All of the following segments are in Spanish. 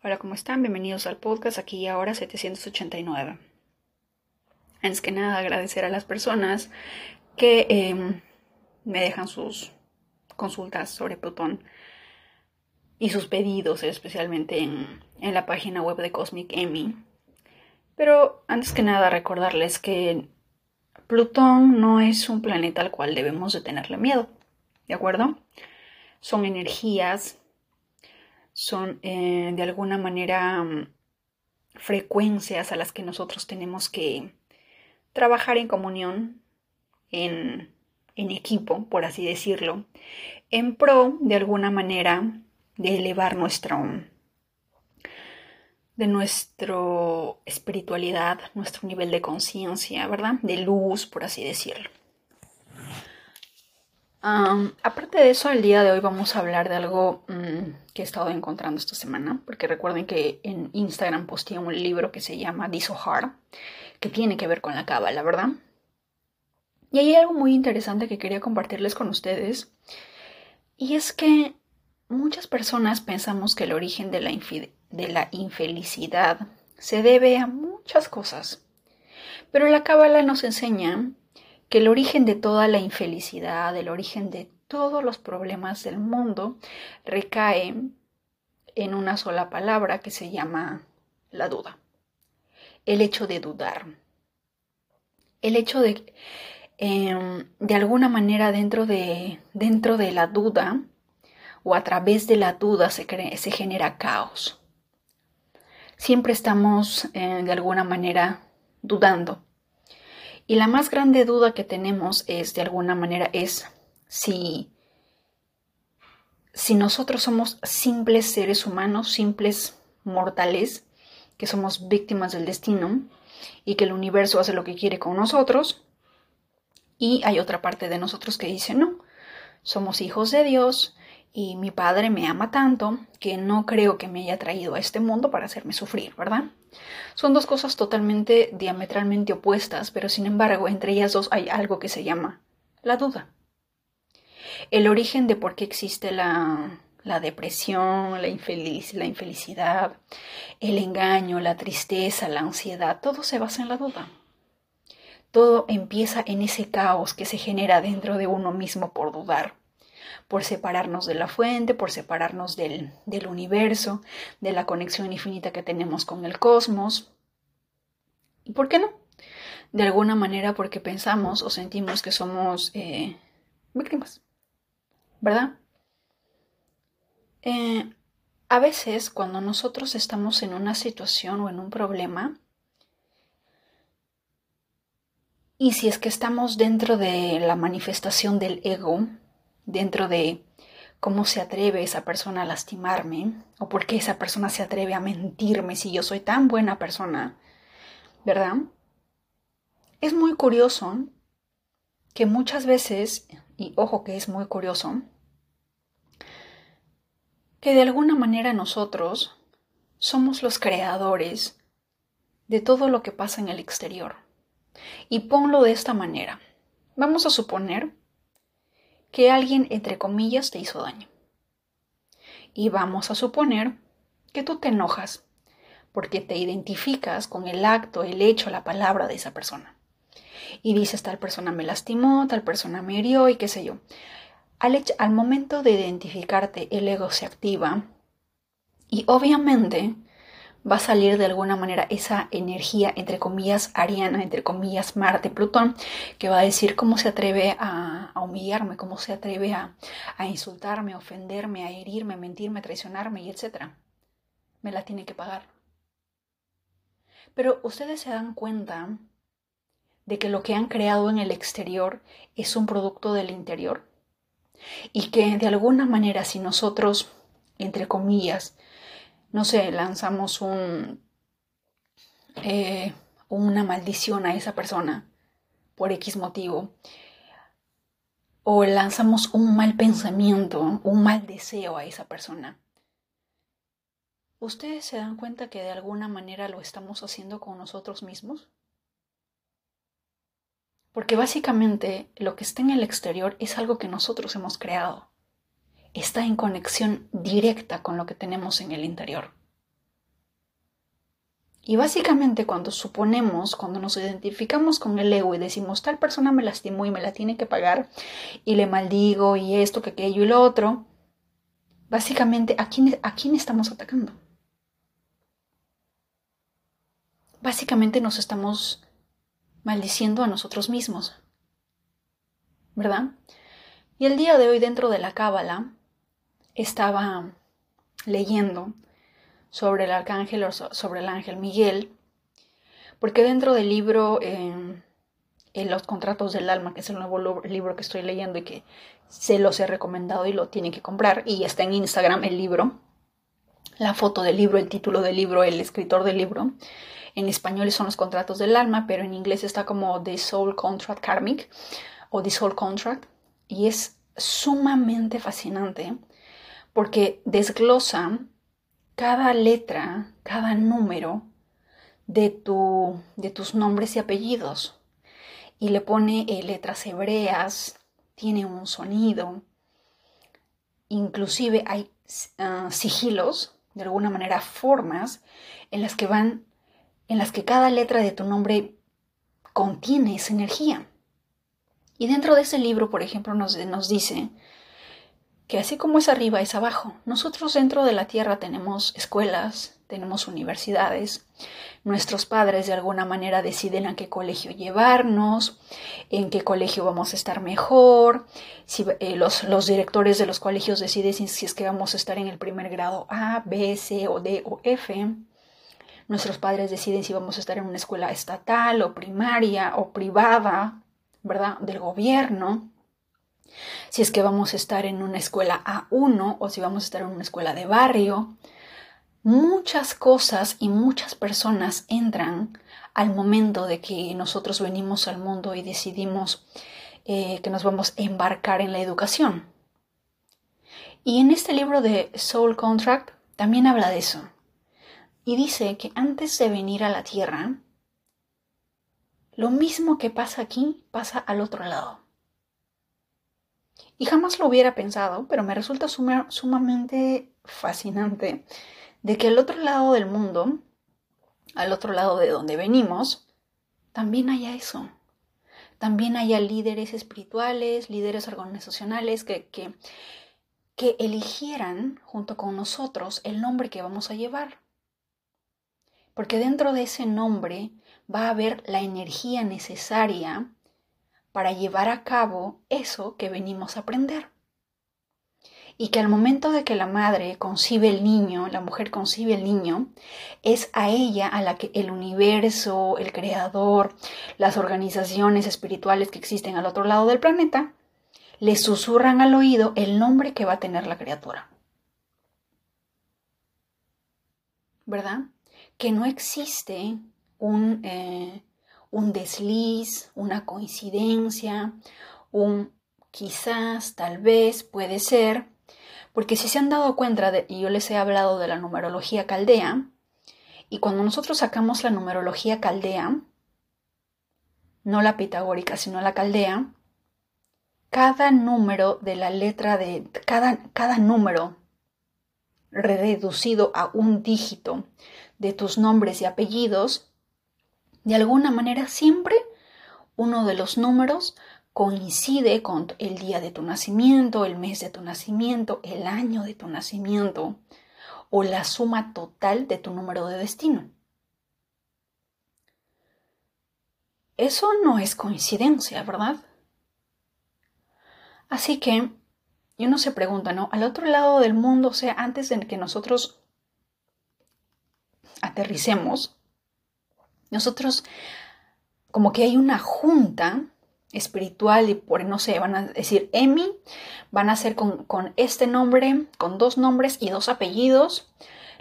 Hola, ¿cómo están? Bienvenidos al podcast aquí y ahora 789. Antes que nada, agradecer a las personas que em, me dejan sus consultas sobre Plutón y sus pedidos, especialmente en, en la página web de Cosmic Emmy. Pero antes que nada, recordarles que Plutón no es un planeta al cual debemos de tenerle miedo, ¿de acuerdo? Son energías son eh, de alguna manera mm, frecuencias a las que nosotros tenemos que trabajar en comunión, en, equipo, por así decirlo, en pro de alguna manera de elevar nuestro de nuestra espiritualidad, nuestro nivel de conciencia, ¿verdad? De luz, por así decirlo aparte de eso, el día de hoy vamos a hablar de algo mm, que he estado encontrando esta semana, porque recuerden que en Instagram posteé un libro que se llama Disohar, que tiene que ver con la cábala, ¿verdad? Y hay algo muy interesante que quería compartirles con ustedes, y es que muchas personas pensamos que el origen de la, de la infelicidad se debe a muchas cosas, pero la cábala nos enseña que el origen de toda la infelicidad, el origen de todos los problemas del mundo recae en una sola palabra que se llama la duda. El hecho de dudar. El hecho de, em, de alguna manera dentro de, dentro de la duda o a través de la duda se, se genera caos. Siempre estamos eh, de alguna manera dudando y la más grande duda que tenemos es, de alguna manera, es si, nosotros somos simples seres humanos, simples mortales, que somos víctimas del destino y que el universo hace lo que quiere con nosotros. Y hay otra parte de nosotros que dice, no, somos hijos de Dios y mi padre me ama tanto que no creo que me haya traído a este mundo para hacerme sufrir, ¿verdad? Son dos cosas totalmente diametralmente opuestas, pero sin embargo entre ellas dos hay algo que se llama la duda. El origen de por qué existe la, la depresión, la, infeliz, la infelicidad, el engaño, la tristeza, la ansiedad, todo se basa en la duda. Todo empieza en ese caos que se genera dentro de uno mismo por dudar por separarnos de la fuente, por separarnos del, del universo, de la conexión infinita que tenemos con el cosmos. ¿Y por qué no? De alguna manera porque pensamos o sentimos que somos eh, víctimas, ¿verdad? Eh, a veces cuando nosotros estamos en una situación o en un problema, y si es que estamos dentro de la manifestación del ego, dentro de cómo se atreve esa persona a lastimarme o por qué esa persona se atreve a mentirme si yo soy tan buena persona, ¿verdad? Es muy curioso que muchas veces, y ojo que es muy curioso, que de alguna manera nosotros somos los creadores de todo lo que pasa en el exterior. Y ponlo de esta manera. Vamos a suponer que alguien, entre comillas, te hizo daño. Y vamos a suponer que tú te enojas porque te identificas con el acto, el hecho, la palabra de esa persona. Y dices, tal persona me lastimó, tal persona me hirió y qué sé yo. Al, momento de identificarte, el ego se activa y obviamente va a salir de alguna manera esa energía, entre comillas, ariana, entre comillas, Marte, Plutón, que va a decir cómo se atreve a, humillarme, cómo se atreve a, a, insultarme, a ofenderme, a herirme, a mentirme, a traicionarme y etc. Me la tiene que pagar. Pero ustedes se dan cuenta de que lo que han creado en el exterior es un producto del interior y que de alguna manera si nosotros, entre comillas, no sé, lanzamos un, eh, una maldición a esa persona por X motivo, o lanzamos un mal pensamiento, un mal deseo a esa persona. ¿Ustedes se dan cuenta que de alguna manera lo estamos haciendo con nosotros mismos? Porque básicamente lo que está en el exterior es algo que nosotros hemos creado está en conexión directa con lo que tenemos en el interior. Y básicamente cuando suponemos, cuando nos identificamos con el ego y decimos tal persona me lastimó y me la tiene que pagar y le maldigo y esto, que aquello y lo otro, básicamente ¿a quién, a quién estamos atacando? Básicamente nos estamos maldiciendo a nosotros mismos, ¿verdad? Y el día de hoy dentro de la Cábala estaba leyendo sobre el arcángel o sobre el ángel Miguel, porque dentro del libro en Los contratos del alma, que es el nuevo libro que estoy leyendo y que se los he recomendado y lo tienen que comprar, y está en Instagram el libro, la foto del libro, el título del libro, el escritor del libro. En español son los contratos del alma, pero en inglés está como The Soul Contract Karmic o The Soul Contract. Y es sumamente fascinante porque desglosa cada letra, cada número de, tu, de tus nombres y apellidos. Y le pone eh, letras hebreas, tiene un sonido. Inclusive hay ah, sigilos, de alguna manera formas, en las que van, en las que cada letra de tu nombre contiene esa energía. Y dentro de ese libro, por ejemplo, nos, dice que así como es arriba es abajo. Nosotros dentro de la Tierra tenemos escuelas, tenemos universidades, nuestros padres de alguna manera deciden a qué colegio llevarnos, en qué colegio vamos a estar mejor, si eh, los, los, directores de los colegios deciden si es que vamos a estar en el primer grado A, B, C o D o F. Nuestros padres deciden si vamos a estar en una escuela estatal o primaria o privada, ¿verdad? Del gobierno si es que vamos a estar en una escuela A1 o si vamos a estar en una escuela de barrio. Muchas cosas y muchas personas entran al momento de que nosotros venimos al mundo y decidimos eh, que nos vamos a embarcar en la educación. Y en este libro de Soul Contract también habla de eso. Y dice que antes de venir a la Tierra, lo mismo que pasa aquí pasa al otro lado. Y jamás lo hubiera pensado, pero me resulta sumamente fascinante de que al otro lado del mundo, al otro lado de donde venimos, también haya eso. También haya líderes espirituales, líderes organizacionales que, que, que eligieran junto con nosotros el nombre que vamos a llevar. Porque dentro de ese nombre va a haber la energía necesaria para llevar a cabo eso que venimos a aprender. Y que al momento de que la madre concibe el niño, la mujer concibe el niño, es a ella a la que el universo, el creador, las organizaciones espirituales que existen al otro lado del planeta, le susurran al oído el nombre que va a tener la criatura. ¿Verdad? Que no existe un, eh, un desliz, una coincidencia, un quizás, tal vez, puede ser, porque si se han dado cuenta, de, y yo les he hablado de la numerología caldea, y cuando nosotros sacamos la numerología caldea, no la pitagórica, sino la caldea, cada número de la letra de cada, cada número reducido a un dígito de tus nombres y apellidos de alguna manera siempre uno de los números coincide con el día de tu nacimiento, el mes de tu nacimiento, el año de tu nacimiento o la suma total de tu número de destino. Eso no es coincidencia, ¿verdad? Así que uno se pregunta, ¿no? Al otro lado del mundo, o sea, antes de que nosotros aterricemos, nosotros, como que hay una junta espiritual y por, no sé, van a decir Emi, van a ser con, con este nombre, con dos nombres y dos apellidos.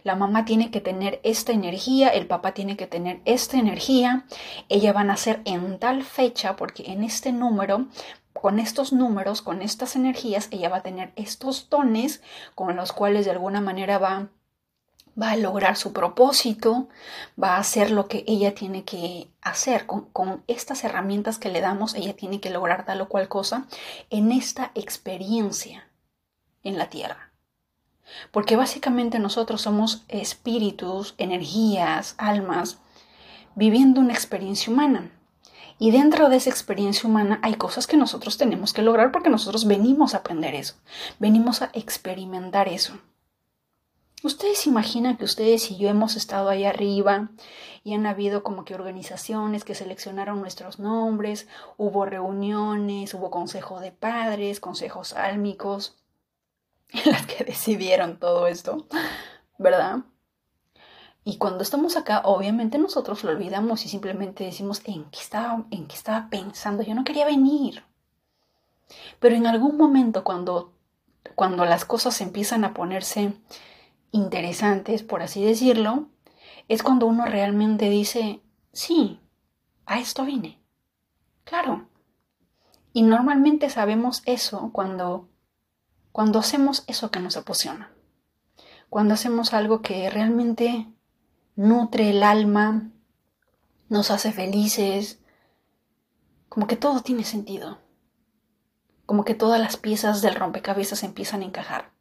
La mamá tiene que tener esta energía, el papá tiene que tener esta energía. Ella van a ser en tal fecha porque en este número con estos números, con estas energías, ella va a tener estos dones con los cuales de alguna manera va va a lograr su propósito, va a hacer lo que ella tiene que hacer. Con, estas herramientas que le damos, ella tiene que lograr tal o cual cosa en esta experiencia en la tierra. Porque básicamente nosotros somos espíritus, energías, almas viviendo una experiencia humana. Y dentro de esa experiencia humana hay cosas que nosotros tenemos que lograr porque nosotros venimos a aprender eso, venimos a experimentar eso. Ustedes imaginan que ustedes y yo hemos estado ahí arriba y han habido como que organizaciones que seleccionaron nuestros nombres, hubo reuniones, hubo consejo de padres, consejos álmicos, en las que decidieron todo esto, ¿verdad? Y cuando estamos acá, obviamente nosotros lo olvidamos y simplemente decimos, ¿en qué estaba, en qué estaba pensando? Yo no quería venir. Pero en algún momento cuando, cuando las cosas empiezan a ponerse interesantes, por así decirlo, es cuando uno realmente dice, sí, a esto vine. Claro. Y normalmente sabemos eso cuando, cuando hacemos eso que nos apasiona. Cuando hacemos algo que realmente nutre el alma, nos hace felices, como que todo tiene sentido, como que todas las piezas del rompecabezas empiezan a encajar.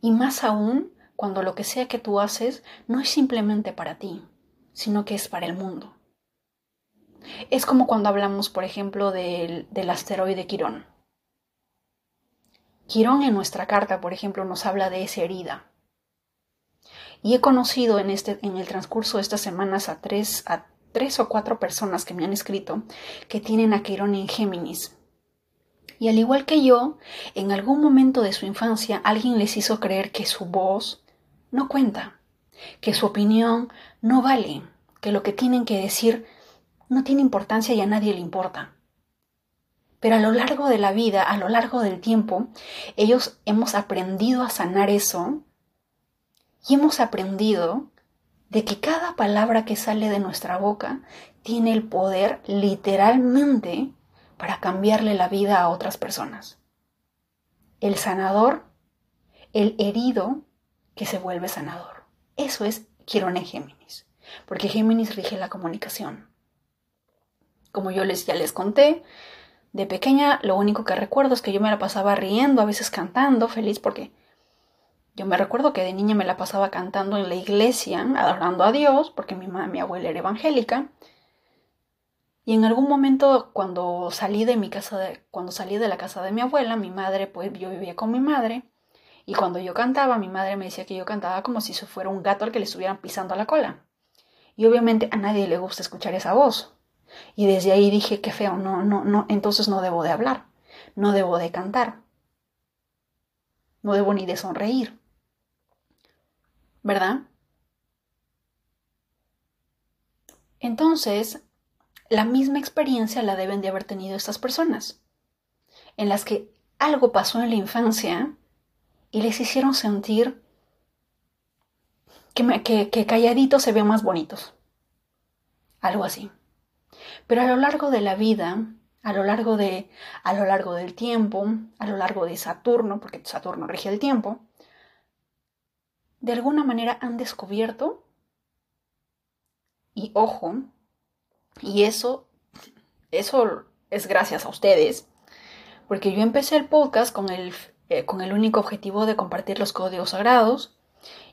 Y más aún cuando lo que sea que tú haces no es simplemente para ti, sino que es para el mundo. Es como cuando hablamos, por ejemplo, del, del asteroide Quirón. Quirón en nuestra carta, por ejemplo, nos habla de esa herida, y he conocido en, este, en el transcurso de estas semanas a tres, a tres o cuatro personas que me han escrito que tienen a Quirón en Géminis. Y al igual que yo, en algún momento de su infancia alguien les hizo creer que su voz no cuenta, que su opinión no vale, que lo que tienen que decir no tiene importancia y a nadie le importa. Pero a lo largo de la vida, a lo largo del tiempo, ellos hemos aprendido a sanar eso y hemos aprendido de que cada palabra que sale de nuestra boca tiene el poder literalmente para cambiarle la vida a otras personas. El sanador, el herido que se vuelve sanador. Eso es Quirón en Géminis, porque Géminis rige la comunicación. Como yo les ya les conté, de pequeña lo único que recuerdo es que yo me la pasaba riendo, a veces cantando, feliz porque yo me recuerdo que de niña me la pasaba cantando en la iglesia, adorando a Dios, porque mi, mi abuela era evangélica. Y en algún momento, cuando salí de mi casa, de, cuando salí de la casa de mi abuela, mi madre, pues yo vivía con mi madre. Y cuando yo cantaba, mi madre me decía que yo cantaba como si fuera un gato al que le estuvieran pisando la cola. Y obviamente a nadie le gusta escuchar esa voz. Y desde ahí dije, qué feo, no, no, no, entonces no debo de hablar, no debo de cantar, no debo ni de sonreír. ¿verdad? Entonces, la misma experiencia la deben de haber tenido estas personas, en las que algo pasó en la infancia y les hicieron sentir que, que, calladitos se ven más bonitos. Algo así. Pero a lo largo de la vida, a lo largo, de, a lo largo del tiempo, a lo largo de Saturno, porque Saturno rige el tiempo, de alguna manera han descubierto, y ojo, y eso, eso es gracias a ustedes, porque yo empecé el podcast con el, eh, con el único objetivo de compartir los códigos sagrados,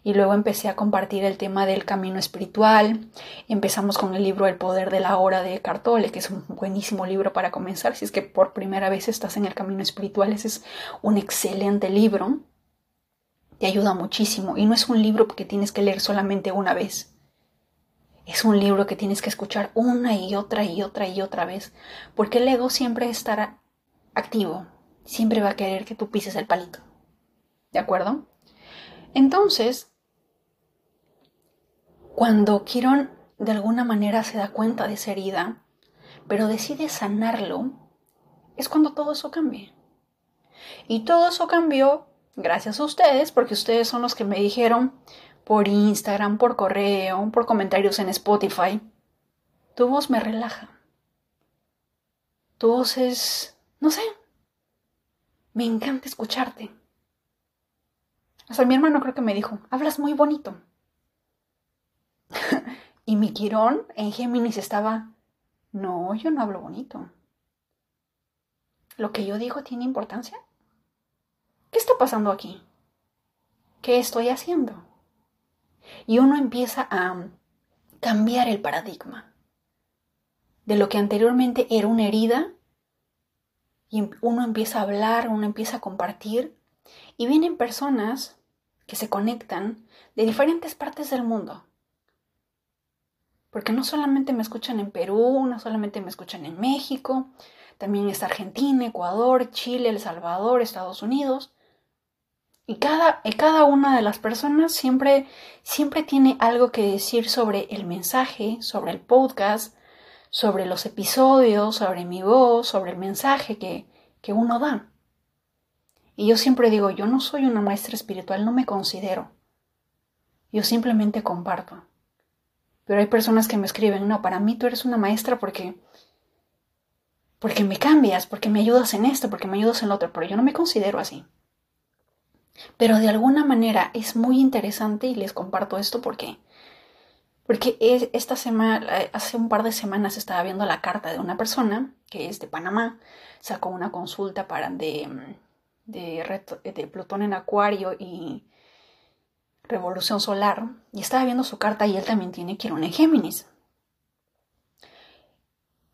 y luego empecé a compartir el tema del camino espiritual. Empezamos con el libro El poder de la hora de Cartole, que es un buenísimo libro para comenzar. Si es que por primera vez estás en el camino espiritual, ese es un excelente libro te ayuda muchísimo y no es un libro que tienes que leer solamente una vez. Es un libro que tienes que escuchar una y otra y otra y otra vez, porque el ego siempre estará activo, siempre va a querer que tú pises el palito. ¿De acuerdo? Entonces, cuando Quirón de alguna manera se da cuenta de esa herida, pero decide sanarlo, es cuando todo eso cambia. Y todo eso cambió Gracias a ustedes, porque ustedes son los que me dijeron por Instagram, por correo, por comentarios en Spotify. Tu voz me relaja. Tu voz es, no sé, me encanta escucharte. Hasta mi hermano creo que me dijo, hablas muy bonito. y mi Quirón en Géminis estaba, no, yo no hablo bonito. ¿Lo que yo digo tiene importancia? ¿qué está pasando aquí? ¿Qué estoy haciendo? Y uno empieza a cambiar el paradigma de lo que anteriormente era una herida y em, uno empieza a hablar, uno empieza a compartir y vienen personas que se conectan de diferentes partes del mundo. Porque no solamente me escuchan en Perú, no solamente me escuchan en México, también está Argentina, Ecuador, Chile, El Salvador, Estados Unidos. Y cada, cada una de las personas siempre, siempre tiene algo que decir sobre el mensaje, sobre el podcast, sobre los episodios, sobre mi voz, sobre el mensaje que, que uno da. Y yo siempre digo, yo no soy una maestra espiritual, no me considero. Yo simplemente comparto. Pero hay personas que me escriben, no, para mí tú eres una maestra porque porque me cambias, porque me ayudas en esto, porque me ayudas en lo otro, pero yo no me considero así. Pero de alguna manera es muy interesante y les comparto esto porque porque esta semana, hace un par de semanas estaba viendo la carta de una persona que es de Panamá, sacó una consulta para de, de, de Plutón en Acuario y Revolución Solar, y estaba viendo su carta y él también tiene Quirón en Géminis.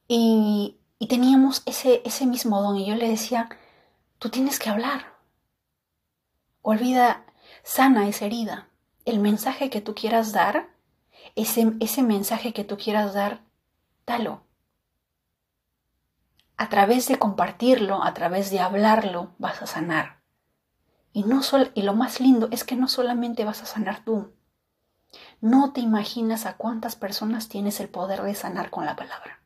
Y y teníamos ese, ese mismo don y yo le decía, tú tienes que hablar. Olvida, sana esa herida. El mensaje que tú quieras dar, ese, ese mensaje que tú quieras dar, dalo. A través de compartirlo, a través de hablarlo, vas a sanar. Y, no sol, y lo más lindo es que no solamente vas a sanar tú. No te imaginas a cuántas personas tienes el poder de sanar con la palabra.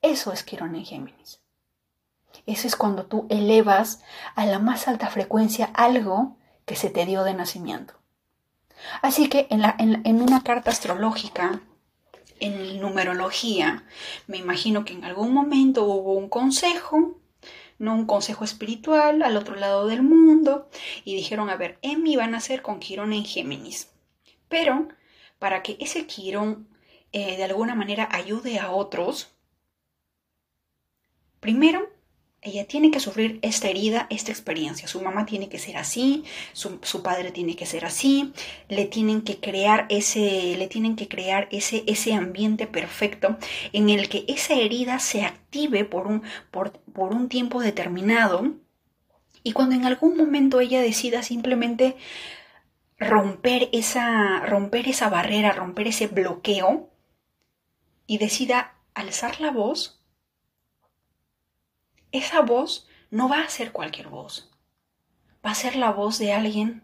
Eso es Quirón en Géminis. Eso es cuando tú elevas a la más alta frecuencia algo que se te dio de nacimiento. Así que en, en una carta astrológica, en numerología, me imagino que en algún momento hubo un consejo, no un consejo espiritual al otro lado del mundo, y dijeron, a ver, Emi van a nacer con Quirón en Géminis. Pero para que ese Quirón eh, de alguna manera ayude a otros, Primero, ella tiene que sufrir esta herida, esta experiencia. Su mamá tiene que ser así, su, padre tiene que ser así, le tienen que crear ese, le tienen que crear ese, ese ambiente perfecto en el que esa herida se active por un, por, por un tiempo determinado. Y cuando en algún momento ella decida simplemente romper esa, romper esa barrera, romper ese bloqueo y decida alzar la voz, esa voz no va a ser cualquier voz. Va a ser la voz de alguien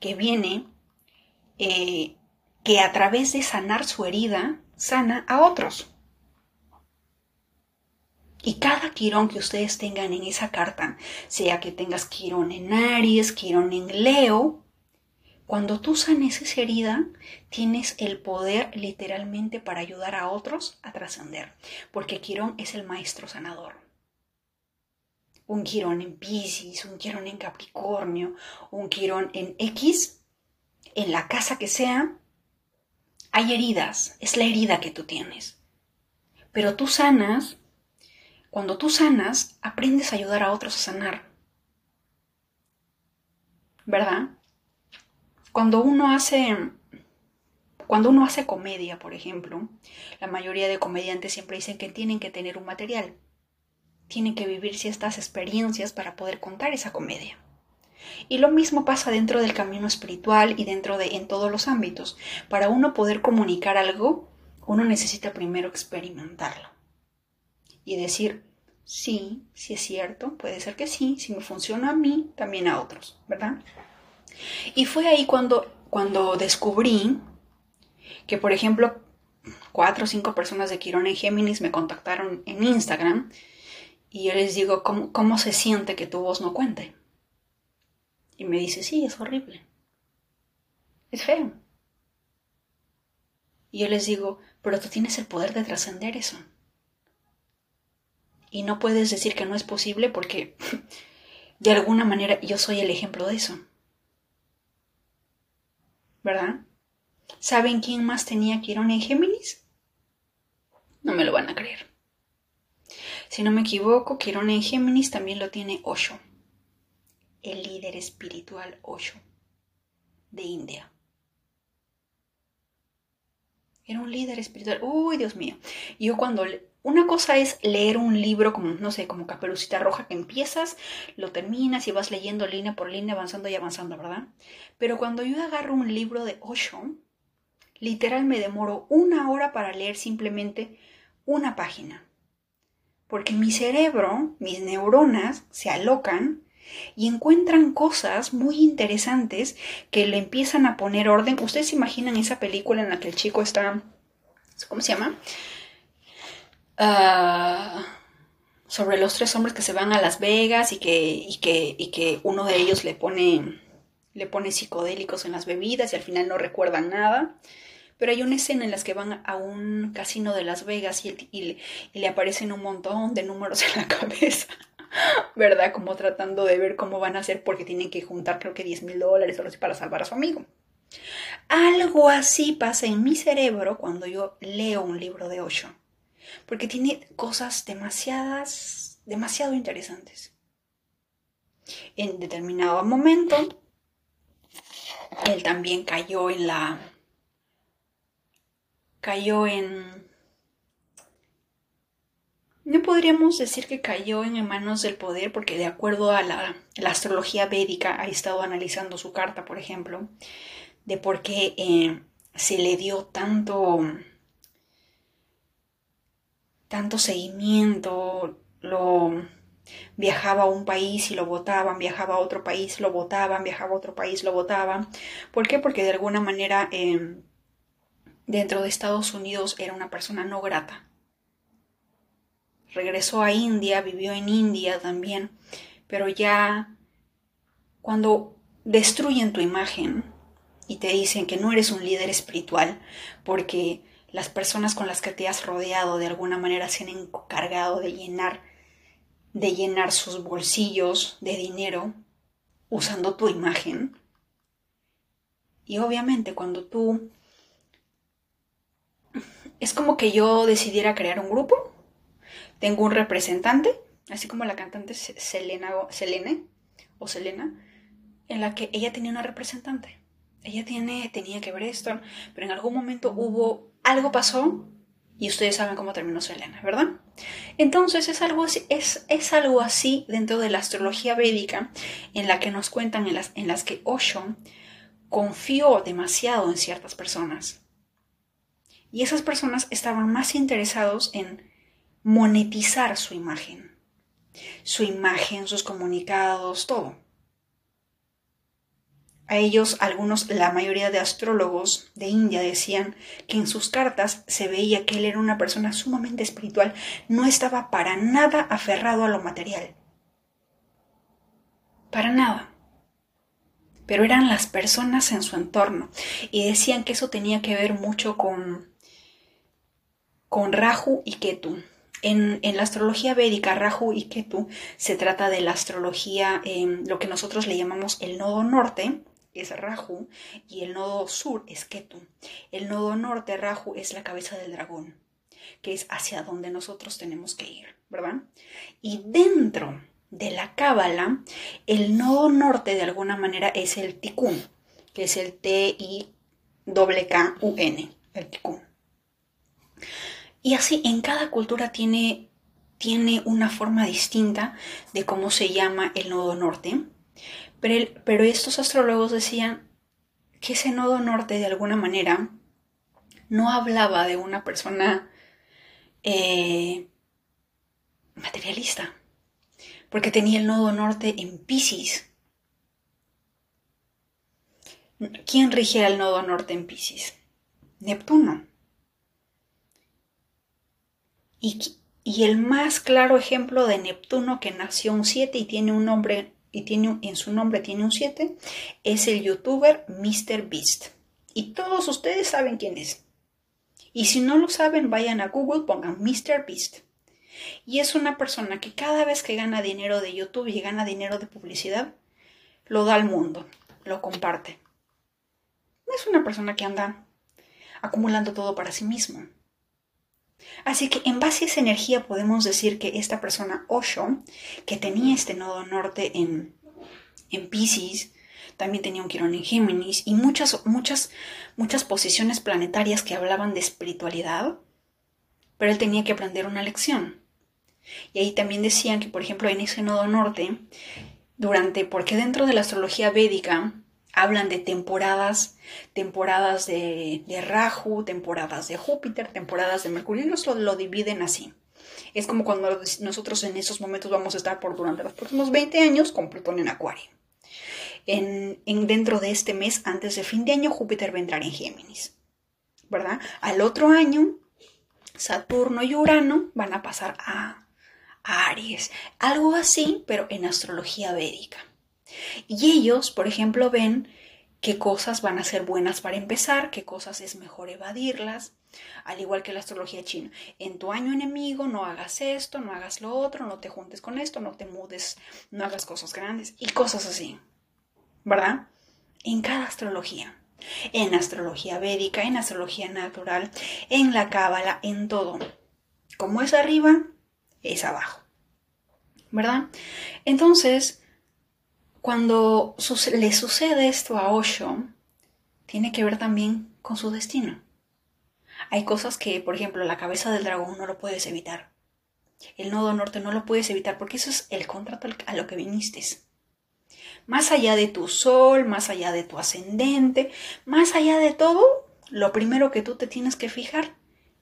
que viene, eh, que a través de sanar su herida, sana a otros. Y cada quirón que ustedes tengan en esa carta, sea que tengas quirón en Aries, quirón en Leo, cuando tú sanes esa herida, tienes el poder literalmente para ayudar a otros a trascender, porque Quirón es el maestro sanador un quirón en Pisces, un quirón en Capricornio, un quirón en X, en la casa que sea, hay heridas, es la herida que tú tienes. Pero tú sanas, cuando tú sanas, aprendes a ayudar a otros a sanar. ¿Verdad? Cuando uno hace cuando uno hace comedia, por ejemplo, la mayoría de comediantes siempre dicen que tienen que tener un material tienen que vivir ciertas experiencias para poder contar esa comedia. Y lo mismo pasa dentro del camino espiritual y dentro de en todos los ámbitos. Para uno poder comunicar algo, uno necesita primero experimentarlo y decir, sí, sí es cierto, puede ser que sí, si me funciona a mí, también a otros, ¿verdad? Y fue ahí cuando, cuando descubrí que, por ejemplo, cuatro o cinco personas de Quirón en Géminis me contactaron en Instagram y yo les digo, ¿cómo, se siente que tu voz no cuente? Y me dice, sí, es horrible. Es feo. Y yo les digo, pero tú tienes el poder de trascender eso. Y no puedes decir que no es posible porque de alguna manera yo soy el ejemplo de eso. ¿Verdad? ¿Saben quién más tenía Quirón en Géminis? No me lo van a creer. Si no me equivoco, Quirón en Géminis también lo tiene Osho, el líder espiritual Osho de India. Era un líder espiritual. Uy, Dios mío. Yo cuando... Una cosa es leer un libro como, no sé, como Caperucita Roja, que empiezas, lo terminas y vas leyendo línea por línea, avanzando y avanzando, ¿verdad? Pero cuando yo agarro un libro de Osho, literal me demoro una hora para leer simplemente una página. Porque mi cerebro, mis neuronas, se alocan y encuentran cosas muy interesantes que le empiezan a poner orden. Ustedes se imaginan esa película en la que el chico está, ¿cómo se llama? Ah, sobre los tres hombres que se van a Las Vegas y que, y que, y que uno de ellos le pone, le pone psicodélicos en las bebidas y al final no recuerdan nada. Pero hay una escena en la que van a un casino de Las Vegas y, le aparecen un montón de números en la cabeza. ¿verdad? Como tratando de ver cómo van a hacer porque tienen que juntar creo que 10 mil dólares o para salvar a su amigo. Algo así pasa en mi cerebro cuando yo leo un libro de Osho, porque tiene cosas demasiadas, demasiado interesantes. En determinado momento, él también cayó en la... cayó en no podríamos decir que cayó en manos del poder porque de acuerdo a la, astrología védica ha estado analizando su carta, por ejemplo, de por qué eh, se le dio tanto, tanto seguimiento, lo viajaba a un país y lo votaban, viajaba a otro país, lo votaban, viajaba a otro país, lo votaban. ¿Por qué? Porque de alguna manera eh, dentro de Estados Unidos era una persona no grata regresó a India, vivió en India también, pero ya cuando destruyen tu imagen y te dicen que no eres un líder espiritual porque las personas con las que te has rodeado de alguna manera se han encargado de llenar de llenar sus bolsillos de dinero usando tu imagen. Y obviamente cuando tú es como que yo decidiera crear un grupo tengo un representante, así como la cantante Selena, Selene o Selena, en la que ella tenía una representante. Ella tiene, tenía que ver esto, pero en algún momento hubo, algo pasó y ustedes saben cómo terminó Selena, ¿verdad? Entonces es algo, así, es, es algo así dentro de la astrología védica en la que nos cuentan en las, en las que Osho confió demasiado en ciertas personas. Y esas personas estaban más interesados en monetizar su imagen. Su imagen, sus comunicados, todo. A ellos, algunos, la mayoría de astrólogos de India decían que en sus cartas se veía que él era una persona sumamente espiritual, no estaba para nada aferrado a lo material. Para nada. Pero eran las personas en su entorno y decían que eso tenía que ver mucho con, con Raju y Ketu. En, la astrología védica, Rahu y Ketu, se trata de la astrología, en lo que nosotros le llamamos el nodo norte, es Rahu, y el nodo sur es Ketu. El nodo norte, Rahu, es la cabeza del dragón, que es hacia donde nosotros tenemos que ir, ¿verdad? Y dentro de la cábala, el nodo norte de alguna manera es el tikkun, que es el T-I-K-U-N, el tikkun. Y así en cada cultura tiene, tiene una forma distinta de cómo se llama el nodo norte. Pero, pero estos astrólogos decían que ese nodo norte de alguna manera no hablaba de una persona eh, materialista, porque tenía el nodo norte en Pisces. ¿Quién rigiera el nodo norte en Pisces? Neptuno. Y, el más claro ejemplo de Neptuno que nació un 7 y tiene un nombre y tiene en su nombre tiene un 7 es el youtuber Mr. Beast. Y todos ustedes saben quién es. Y si no lo saben, vayan a Google, pongan Mr. Beast. Y es una persona que cada vez que gana dinero de YouTube y gana dinero de publicidad, lo da al mundo, lo comparte. No es una persona que anda acumulando todo para sí mismo. Así que en base a esa energía podemos decir que esta persona Osho, que tenía este nodo norte en, en Pisces, también tenía un Quirón en Géminis y muchas, muchas, muchas posiciones planetarias que hablaban de espiritualidad, pero él tenía que aprender una lección. Y ahí también decían que, por ejemplo, en ese nodo norte, durante, porque dentro de la astrología védica hablan de temporadas, temporadas de, de Rahu, temporadas de Júpiter, temporadas de Mercurio, ellos lo, lo dividen así. Es como cuando nosotros en esos momentos vamos a estar por durante los próximos 20 años con Plutón en Acuario. En, en, dentro de este mes, antes de fin de año, Júpiter vendrá en Géminis. ¿Verdad? Al otro año, Saturno y Urano van a pasar a, a Aries. Algo así, pero en astrología védica. Y ellos, por ejemplo, ven qué cosas van a ser buenas para empezar, qué cosas es mejor evadirlas, al igual que la astrología china. En tu año enemigo no hagas esto, no hagas lo otro, no te juntes con esto, no te mudes, no hagas cosas grandes y cosas así. ¿Verdad? En cada astrología. En astrología védica, en astrología natural, en la cábala, en todo. Como es arriba, es abajo. ¿Verdad? Entonces, cuando le sucede esto a Osho, tiene que ver también con su destino. Hay cosas que, por ejemplo, la cabeza del dragón no lo puedes evitar. El nodo norte no lo puedes evitar porque eso es el contrato a lo que viniste. Más allá de tu sol, más allá de tu ascendente, más allá de todo, lo primero que tú te tienes que fijar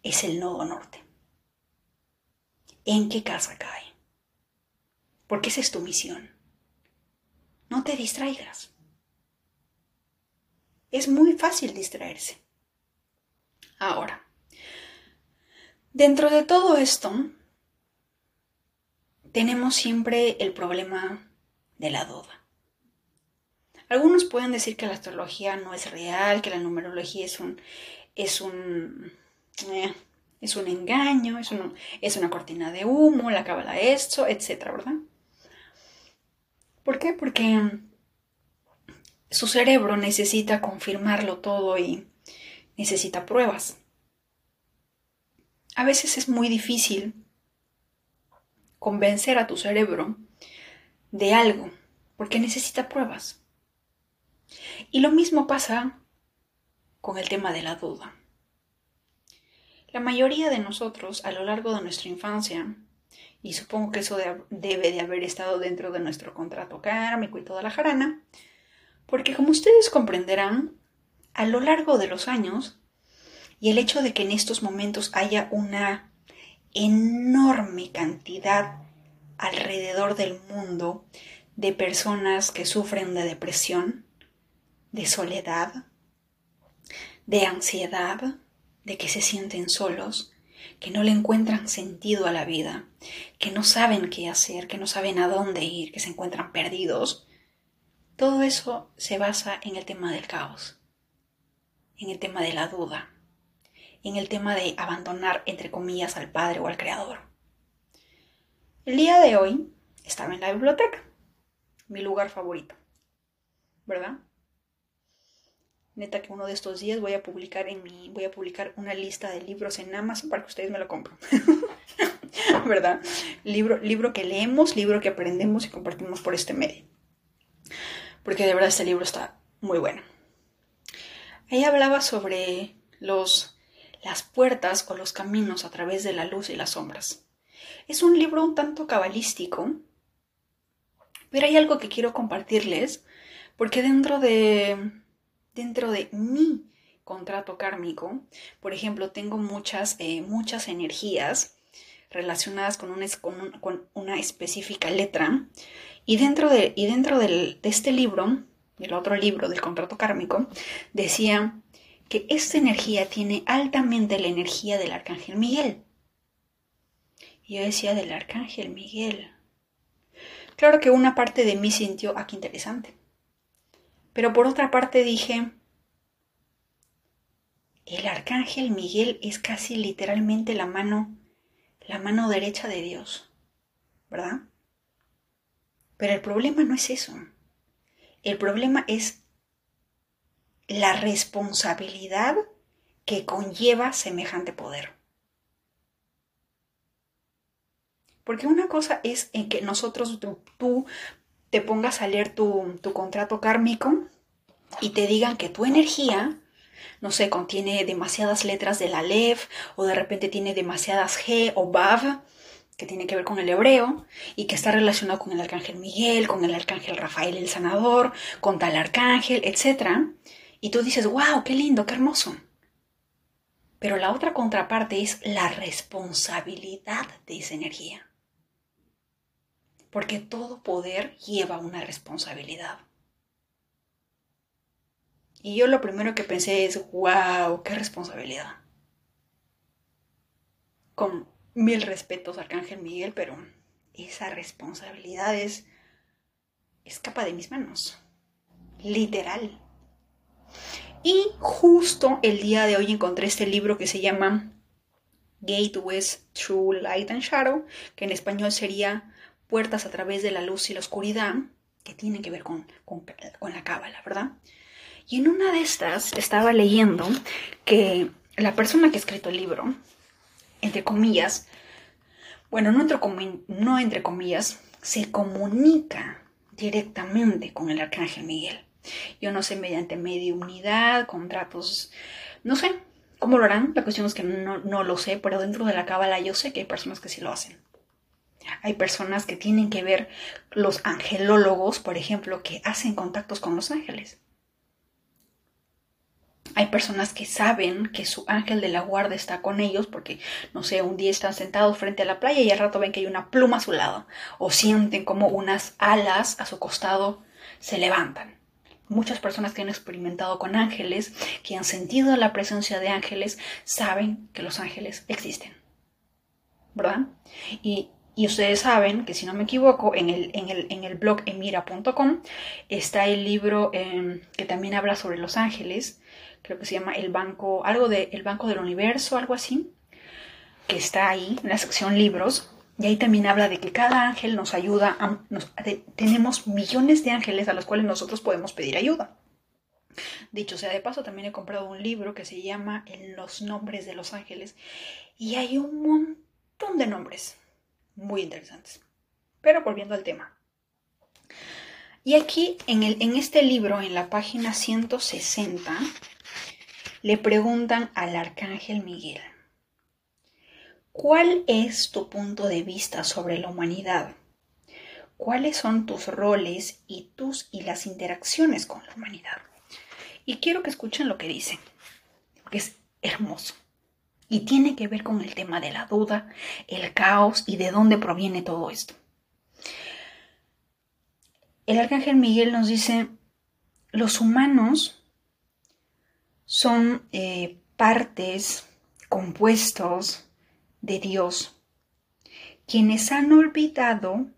es el nodo norte. ¿En qué casa cae? Porque esa es tu misión. No te distraigas. Es muy fácil distraerse. Ahora, dentro de todo esto, tenemos siempre el problema de la duda. Algunos pueden decir que la astrología no es real, que la numerología es un, es un, eh, es un engaño, es, es una cortina de humo, la cábala esto, etcétera, ¿verdad? ¿Por qué? Porque su cerebro necesita confirmarlo todo y necesita pruebas. A veces es muy difícil convencer a tu cerebro de algo porque necesita pruebas. Y lo mismo pasa con el tema de la duda. La mayoría de nosotros a lo largo de nuestra infancia, y supongo que eso debe de haber estado dentro de nuestro contrato kármico y toda la jarana, porque como ustedes comprenderán, a lo largo de los años, y el hecho de que en estos momentos haya una enorme cantidad alrededor del mundo de personas que sufren de depresión, de soledad, de ansiedad, de que se sienten solos, que no le encuentran sentido a la vida, que no saben qué hacer, que no saben a dónde ir, que se encuentran perdidos, todo eso se basa en el tema del caos, en el tema de la duda, en el tema de abandonar, entre comillas, al Padre o al Creador. El día de hoy estaba en la biblioteca, mi lugar favorito, ¿verdad? Neta que uno de estos días voy a publicar en mi, voy a publicar una lista de libros en Amazon para que ustedes me lo compren. ¿Verdad? Libro, libro que leemos, libro que aprendemos y compartimos por este medio porque de verdad este libro está muy bueno. Ella hablaba sobre los, las puertas o los caminos a través de la luz y las sombras. Es un libro un tanto cabalístico, pero hay algo que quiero compartirles, porque dentro de, dentro de mi contrato kármico, por ejemplo, tengo muchas, eh, muchas energías relacionadas con una, con una específica letra y dentro de, y dentro de este libro, el otro libro del contrato kármico, decía que esta energía tiene altamente la energía del arcángel Miguel. Y yo decía del arcángel Miguel. Claro que una parte de mí sintió, aquí ah, interesante. Pero por otra parte dije, el arcángel Miguel es casi literalmente la mano, la mano derecha de Dios, ¿verdad? Pero el problema no es eso. El problema es la responsabilidad que conlleva semejante poder. Porque una cosa es en que nosotros, tú, te pongas a leer tu, contrato kármico y te digan que tu energía, no sé, contiene demasiadas letras de la LEV o de repente tiene demasiadas G o BAV, que tiene que ver con el hebreo y que está relacionado con el arcángel Miguel, con el arcángel Rafael el sanador, con tal arcángel, etc. Y tú dices, wow, qué lindo, qué hermoso. Pero la otra contraparte es la responsabilidad de esa energía. Porque todo poder lleva una responsabilidad. Y yo lo primero que pensé es, wow, qué responsabilidad. Con mil respetos, Arcángel Miguel, pero esa responsabilidad es, escapa de mis manos. Literal. Y justo el día de hoy encontré este libro que se llama Gateways Through Light and Shadow, que en español sería Puertas a través de la luz y la oscuridad, que tiene que ver con, con, con la cábala, ¿verdad? Y en una de estas estaba leyendo que la persona que ha escrito el libro, entre comillas, bueno, no entre, no entre comillas, se comunica directamente con el arcángel Miguel. Yo no sé mediante mediunidad, contratos, no sé cómo lo harán. La cuestión es que no, no lo sé, pero dentro de la cábala yo sé que hay personas que sí lo hacen. Hay personas que tienen que ver los angelólogos, por ejemplo, que hacen contactos con los ángeles. Hay personas que saben que su ángel de la guarda está con ellos porque, no sé, un día están sentados frente a la playa y al rato ven que hay una pluma a su lado o sienten como unas alas a su costado se levantan. Muchas personas que han experimentado con ángeles, que han sentido la presencia de ángeles, saben que los ángeles existen. ¿Verdad? Y, ustedes saben que si no me equivoco, en el, en el, blog emira.com está el libro em, que también habla sobre los ángeles creo que se llama El Banco, algo de El Banco del Universo, algo así, que está ahí en la sección libros. Y ahí también habla de que cada ángel nos ayuda, a, tenemos millones de ángeles a los cuales nosotros podemos pedir ayuda. Dicho sea de paso, también he comprado un libro que se llama En los nombres de los ángeles y hay un montón de nombres muy interesantes. Pero volviendo al tema. Y aquí en, el, en este libro, en la página 160, le preguntan al arcángel Miguel, ¿cuál es tu punto de vista sobre la humanidad? ¿Cuáles son tus roles y tus y las interacciones con la humanidad? Y quiero que escuchen lo que dice, que es hermoso. Y tiene que ver con el tema de la duda, el caos y de dónde proviene todo esto. El arcángel Miguel nos dice, los humanos son eh, partes, compuestos de Dios, quienes han olvidado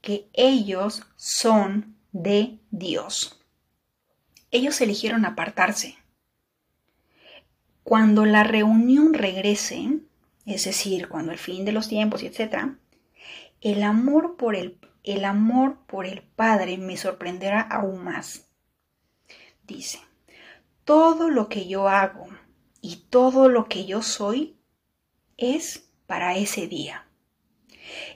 que ellos son de Dios. Ellos eligieron apartarse. Cuando la reunión regrese, es decir, cuando el fin de los tiempos, etc., el amor por el, el amor por el Padre me sorprenderá aún más. Dice, todo lo que yo hago y todo lo que yo soy es para ese día.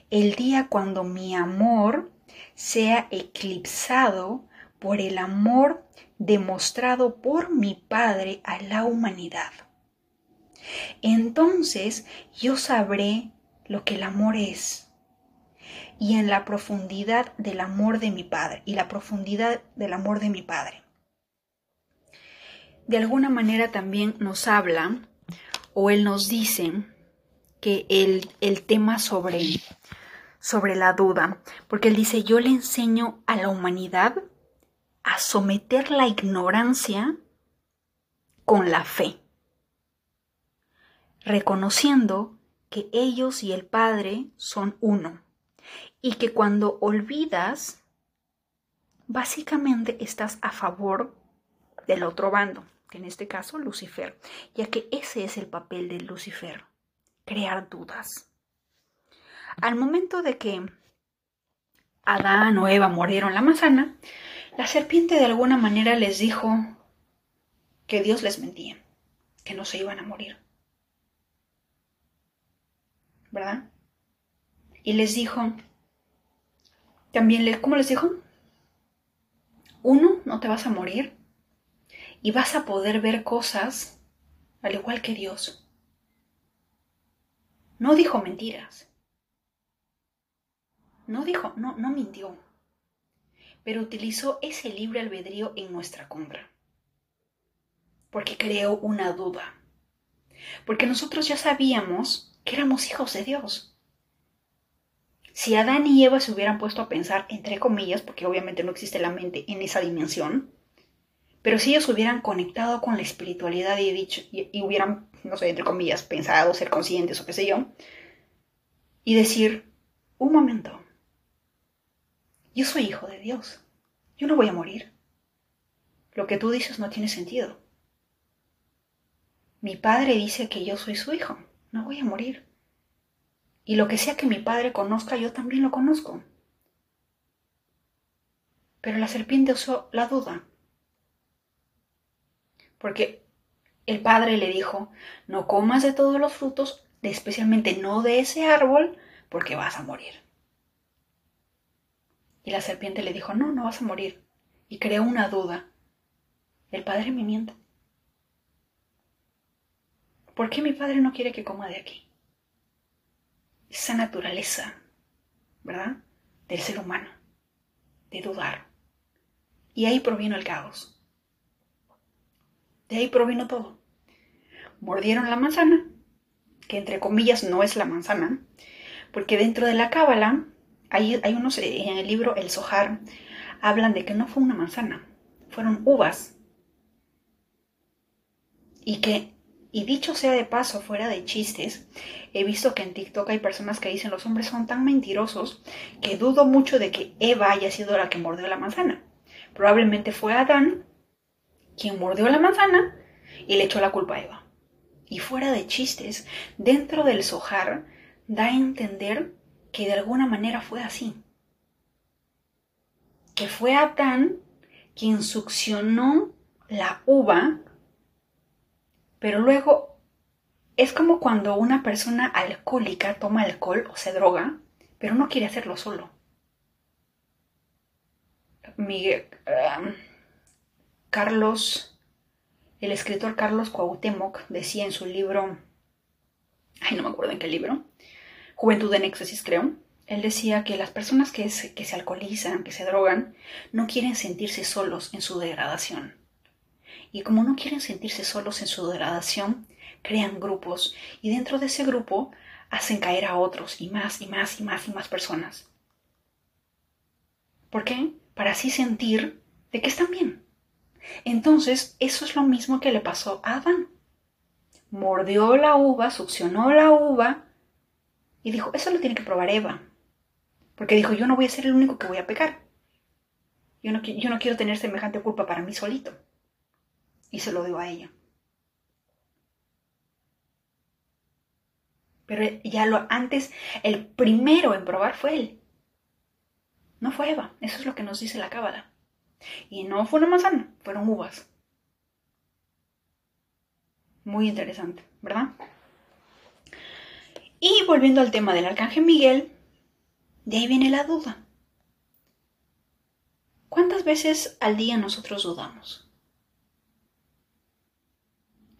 El día cuando mi amor sea eclipsado por el amor demostrado por mi Padre a la humanidad. Entonces yo sabré lo que el amor es. Y en la profundidad del amor de mi Padre y la profundidad del amor de mi Padre. De alguna manera también nos habla o él nos dice que el, el tema sobre, sobre la duda, porque él dice, yo le enseño a la humanidad a someter la ignorancia con la fe, reconociendo que ellos y el Padre son uno, y que cuando olvidas, básicamente estás a favor del otro bando que en este caso Lucifer, ya que ese es el papel de Lucifer, crear dudas. Al momento de que Adán o Eva murieron la manzana, la serpiente de alguna manera les dijo que Dios les mentía, que no se iban a morir. ¿Verdad? Y les dijo, también, ¿cómo les dijo? Uno, no te vas a morir y vas a poder ver cosas al igual que Dios. No dijo mentiras. No dijo, no, no mintió. Pero utilizó ese libre albedrío en nuestra contra. Porque creó una duda. Porque nosotros ya sabíamos que éramos hijos de Dios. Si Adán y Eva se hubieran puesto a pensar, entre comillas, porque obviamente no existe la mente en esa dimensión, pero si ellos hubieran conectado con la espiritualidad y, dicho, y, hubieran, no sé, entre comillas, pensado, ser conscientes o qué sé yo, y decir, un momento, yo soy hijo de Dios, yo no voy a morir. Lo que tú dices no tiene sentido. Mi padre dice que yo soy su hijo, no voy a morir. Y lo que sea que mi padre conozca, yo también lo conozco. Pero la serpiente usó la duda porque el padre le dijo, no comas de todos los frutos, especialmente no de ese árbol, porque vas a morir. Y la serpiente le dijo, no, no vas a morir. Y creó una duda. El padre me miente. ¿Por qué mi padre no quiere que coma de aquí? Esa naturaleza, ¿verdad? Del ser humano, de dudar. Y ahí proviene el caos. De ahí provino todo. Mordieron la manzana, que entre comillas no es la manzana, porque dentro de la cábala hay, unos en el libro El Sohar hablan de que no fue una manzana, fueron uvas. Y que, y dicho sea de paso, fuera de chistes, he visto que en TikTok hay personas que dicen los hombres son tan mentirosos que dudo mucho de que Eva haya sido la que mordió la manzana. Probablemente fue Adán quien mordió la manzana y le echó la culpa a Eva. Y fuera de chistes, dentro del sojar da a entender que de alguna manera fue así. Que fue Adán quien succionó la uva, pero luego es como cuando una persona alcohólica toma alcohol o se droga, pero no quiere hacerlo solo. Miguel, um, Carlos, el escritor Carlos Cuauhtémoc decía en su libro, ay, no me acuerdo en qué libro, Juventud en Éxtasis, creo. Él decía que las personas que se, que se alcoholizan, que se drogan, no quieren sentirse solos en su degradación. Y como no quieren sentirse solos en su degradación, crean grupos y dentro de ese grupo hacen caer a otros y más y más y más y más personas. ¿Por qué? Para así sentir de que están bien. Entonces, eso es lo mismo que le pasó a Adán. Mordió la uva, succionó la uva y dijo, eso lo tiene que probar Eva. Porque dijo, yo no voy a ser el único que voy a pecar. Yo no, quiero tener semejante culpa para mí solito. Y se lo dio a ella. Pero ya lo antes, el primero en probar fue él. No fue Eva. Eso es lo que nos dice la cábala. Y no fue una manzana, fueron uvas. Muy interesante, ¿verdad? Y volviendo al tema del arcángel Miguel, de ahí viene la duda. ¿Cuántas veces al día nosotros dudamos?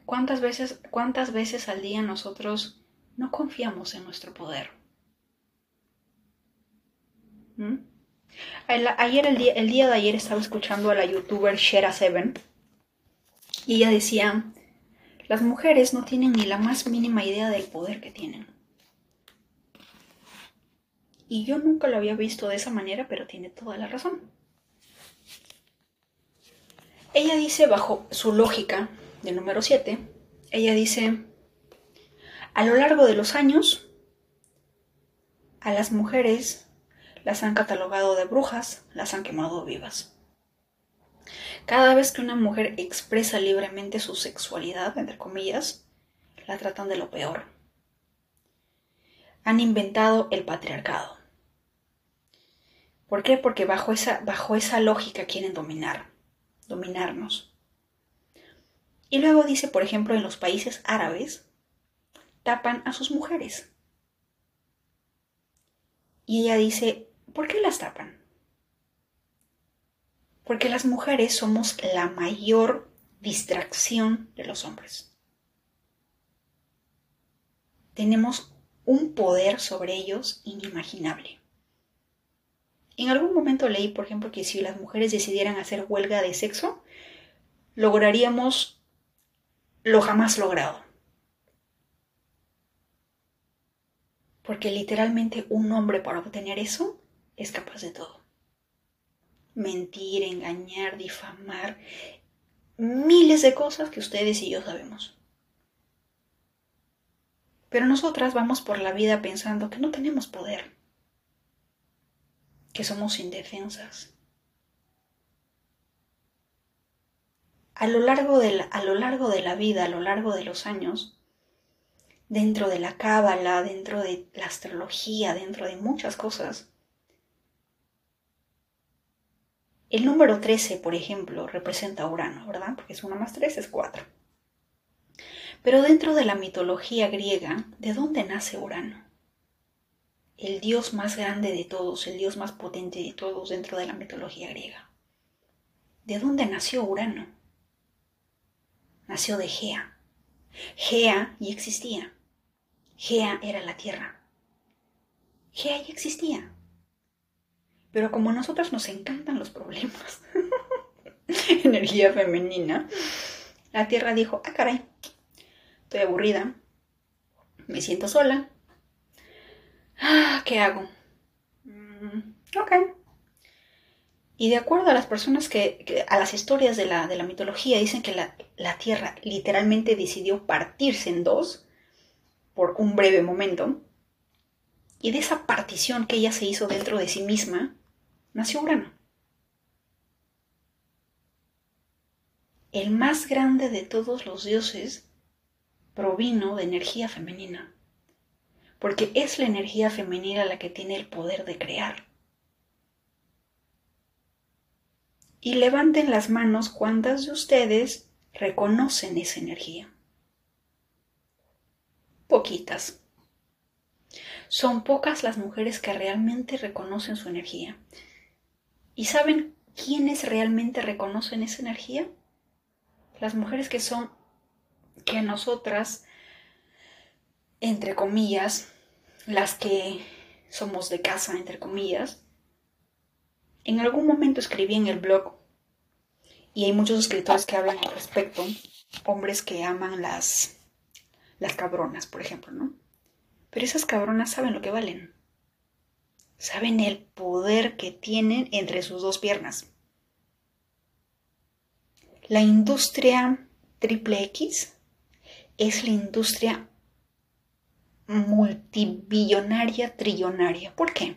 ¿Cuántas veces, cuántas veces al día nosotros no confiamos en nuestro poder? ¿Mm? Ayer, el día, el día de ayer, estaba escuchando a la youtuber Shera Seven y ella decía, las mujeres no tienen ni la más mínima idea del poder que tienen. Y yo nunca lo había visto de esa manera, pero tiene toda la razón. Ella dice, bajo su lógica de número 7, ella dice, a lo largo de los años, a las mujeres las han catalogado de brujas, las han quemado vivas. Cada vez que una mujer expresa libremente su sexualidad, entre comillas, la tratan de lo peor. Han inventado el patriarcado. ¿Por qué? Porque bajo esa, bajo esa lógica quieren dominar, dominarnos. Y luego dice, por ejemplo, en los países árabes, tapan a sus mujeres. Y ella dice, ¿Por qué las tapan? Porque las mujeres somos la mayor distracción de los hombres. Tenemos un poder sobre ellos inimaginable. En algún momento leí, por ejemplo, que si las mujeres decidieran hacer huelga de sexo, lograríamos lo jamás logrado. Porque literalmente un hombre para obtener eso es capaz de todo. Mentir, engañar, difamar, miles de cosas que ustedes y yo sabemos. Pero nosotras vamos por la vida pensando que no tenemos poder, que somos indefensas. A lo largo de la, a lo largo de la vida, a lo largo de los años, dentro de la cábala, dentro de la astrología, dentro de muchas cosas, el número 13, por ejemplo, representa a Urano, ¿verdad? Porque es 1 más 3 es 4. Pero dentro de la mitología griega, ¿de dónde nace Urano? El dios más grande de todos, el dios más potente de todos dentro de la mitología griega. ¿De dónde nació Urano? Nació de Gea. Gea ya existía. Gea era la tierra. Gea ya existía. Pero como a nosotros nos encantan los problemas, energía femenina, la tierra dijo, ah, caray, estoy aburrida, me siento sola. ¿Qué hago? Mm, ok. Y de acuerdo a las personas que, a las historias de la, de la mitología, dicen que la, la, Tierra literalmente decidió partirse en dos por un breve momento. Y de esa partición que ella se hizo dentro de sí misma, nació Urano. El más grande de todos los dioses provino de energía femenina, porque es la energía femenina la que tiene el poder de crear. Y levanten las manos cuántas de ustedes reconocen esa energía. Poquitas. Son pocas las mujeres que realmente reconocen su energía. ¿Y saben quiénes realmente reconocen esa energía? Las mujeres que son que nosotras, entre comillas, las que somos de casa, entre comillas, en algún momento escribí en el blog, y hay muchos escritores que hablan al respecto, hombres que aman las, las cabronas, por ejemplo, ¿no? Pero esas cabronas saben lo que valen. Saben el poder que tienen entre sus dos piernas. La industria triple X es la industria multibillonaria, trillonaria. ¿Por qué?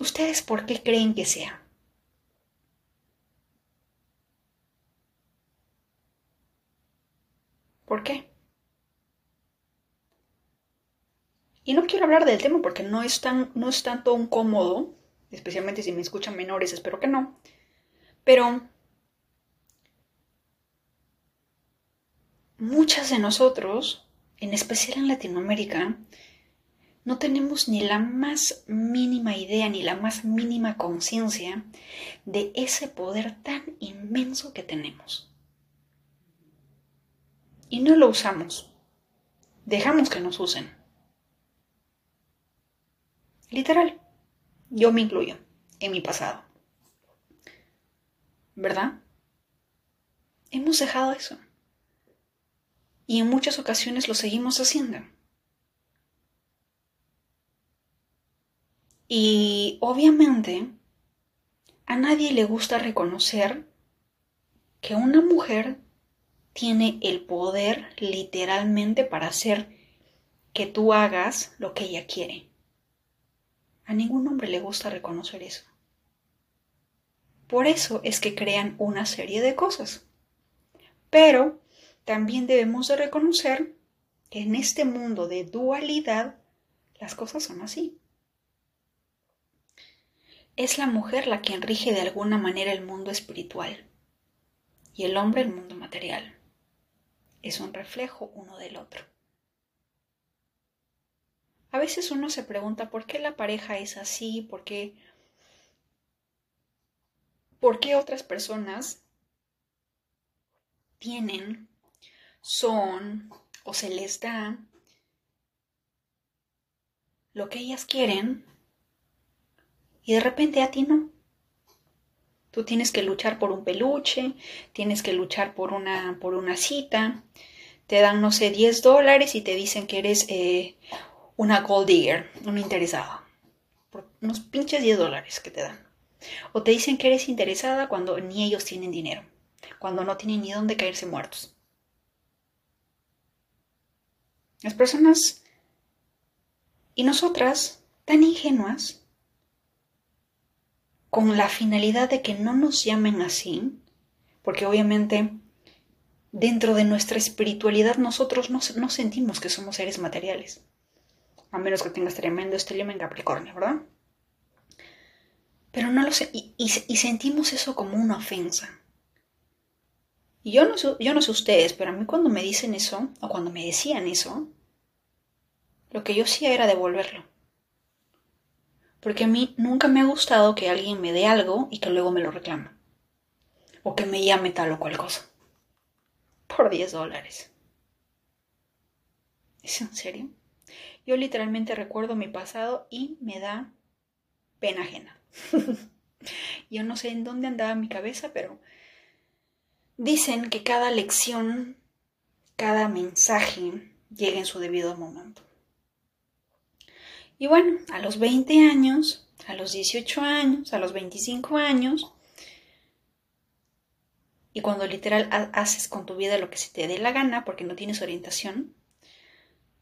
¿Ustedes por qué creen que sea? ¿Por qué? Y no quiero hablar del tema porque no es, tan, no es tanto un cómodo, especialmente si me escuchan menores, espero que no. Pero muchas de nosotros, en especial en Latinoamérica, no tenemos ni la más mínima idea ni la más mínima conciencia de ese poder tan inmenso que tenemos. Y no lo usamos. Dejamos que nos usen. Literal. Yo me incluyo en mi pasado. ¿Verdad? Hemos dejado eso y en muchas ocasiones lo seguimos haciendo. Y obviamente a nadie le gusta reconocer que una mujer tiene el poder literalmente para hacer que tú hagas lo que ella quiere. A ningún hombre le gusta reconocer eso. Por eso es que crean una serie de cosas. Pero también debemos de reconocer que en este mundo de dualidad las cosas son así. Es la mujer la que rige de alguna manera el mundo espiritual y el hombre el mundo material. Es un reflejo uno del otro. A veces uno se pregunta por qué la pareja es así, por qué por qué otras personas tienen, son o se les da lo que ellas quieren y de repente a ti no. Tú tienes que luchar por un peluche, tienes que luchar por una, por una cita, te dan, no sé, 10 dólares y te dicen que eres eh, una gold digger, una interesada. Por unos pinches 10 dólares que te dan. O te dicen que eres interesada cuando ni ellos tienen dinero, cuando no tienen ni dónde caerse muertos. Las personas y nosotras, tan ingenuas, con la finalidad de que no nos llamen así, porque obviamente dentro de nuestra espiritualidad nosotros no, sentimos que somos seres materiales, a menos que tengas tremendo estelio en Capricornio, ¿verdad? Pero no lo sé, y, sentimos eso como una ofensa. Y yo no, yo no sé ustedes, pero a mí cuando me dicen eso, o cuando me decían eso, lo que yo hacía era devolverlo. Porque a mí nunca me ha gustado que alguien me dé algo y que luego me lo reclama. O que me llame tal o cual cosa. Por 10 dólares. ¿Es en serio? Yo literalmente recuerdo mi pasado y me da pena ajena. Yo no sé en dónde andaba mi cabeza, pero dicen que cada lección, cada mensaje llega en su debido momento. Y bueno, a los 20 años, a los 18 años, a los 25 años, y cuando literal haces con tu vida lo que se te dé la gana porque no tienes orientación,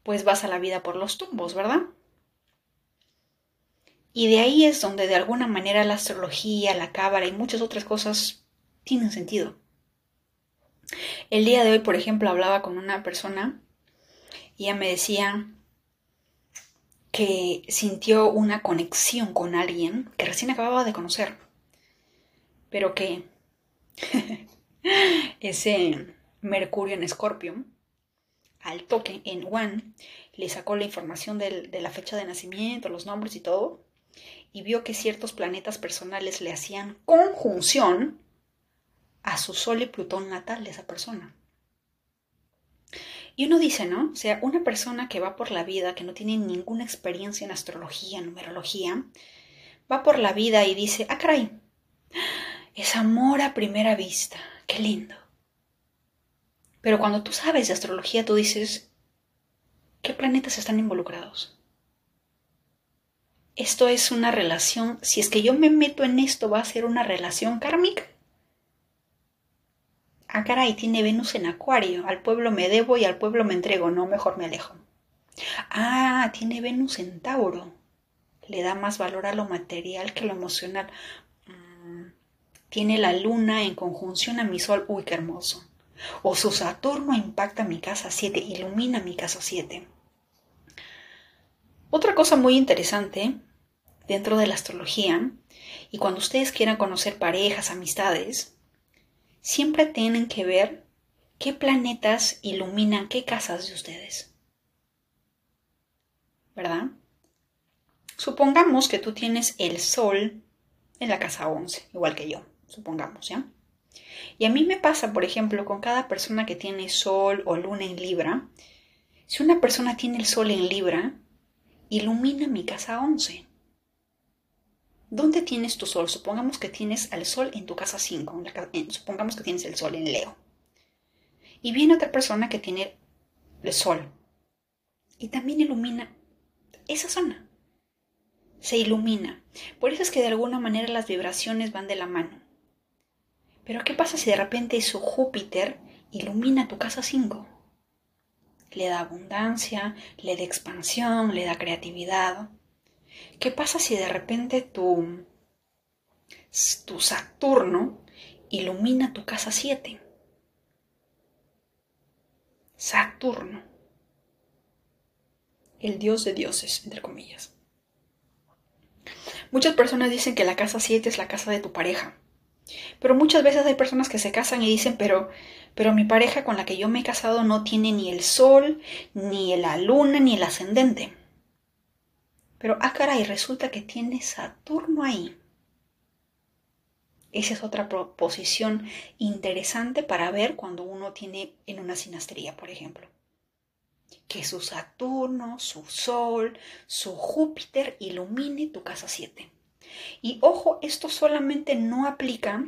pues vas a la vida por los tumbos, ¿verdad? Y de ahí es donde de alguna manera la astrología, la cábala y muchas otras cosas tienen sentido. El día de hoy, por ejemplo, hablaba con una persona y ella me decía que sintió una conexión con alguien que recién acababa de conocer, pero que ese Mercurio en Escorpio, al toque en One, le sacó la información de la fecha de nacimiento, los nombres y todo, y vio que ciertos planetas personales le hacían conjunción a su Sol y Plutón natal de esa persona. Y uno dice, ¿no? O sea, una persona que va por la vida, que no tiene ninguna experiencia en astrología, numerología, va por la vida y dice, ah, caray, es amor a primera vista, qué lindo. Pero cuando tú sabes de astrología, tú dices, ¿qué planetas están involucrados? esto es una relación, si es que yo me meto en esto, va a ser una relación kármica. Ah, caray, tiene Venus en Acuario, al pueblo me debo y al pueblo me entrego, no, mejor me alejo. Ah, tiene Venus en Tauro, le da más valor a lo material que a lo emocional. Mm, tiene la luna en conjunción a mi sol, uy, qué hermoso. O su Saturno impacta mi casa 7, ilumina mi casa 7. Otra cosa muy interesante dentro de la astrología, y cuando ustedes quieran conocer parejas, amistades, siempre tienen que ver qué planetas iluminan qué casas de ustedes. ¿Verdad? Supongamos que tú tienes el sol en la casa 11, igual que yo, supongamos, ¿ya? Y a mí me pasa, por ejemplo, con cada persona que tiene sol o luna en Libra, si una persona tiene el sol en Libra, ilumina mi casa 11. ¿Dónde tienes tu sol? Supongamos que tienes al sol en tu casa 5, supongamos que tienes el sol en Leo. Y viene otra persona que tiene el sol y también ilumina esa zona. Se ilumina. Por eso es que de alguna manera las vibraciones van de la mano. Pero ¿qué pasa si de repente su Júpiter ilumina tu casa 5? Le da abundancia, le da expansión, le da creatividad. ¿Qué pasa si de repente tu, tu Saturno ilumina tu casa 7? Saturno, el dios de dioses, entre comillas. Muchas personas dicen que la casa 7 es la casa de tu pareja. Pero muchas veces hay personas que se casan y dicen, pero, pero mi pareja con la que yo me he casado no tiene ni el sol, ni la luna, ni el ascendente. Pero, ah, caray, resulta que tiene Saturno ahí. Esa es otra posición interesante para ver cuando uno tiene en una sinastría, por ejemplo. Que su Saturno, su Sol, su Júpiter ilumine tu casa 7. Y ojo, esto solamente no aplica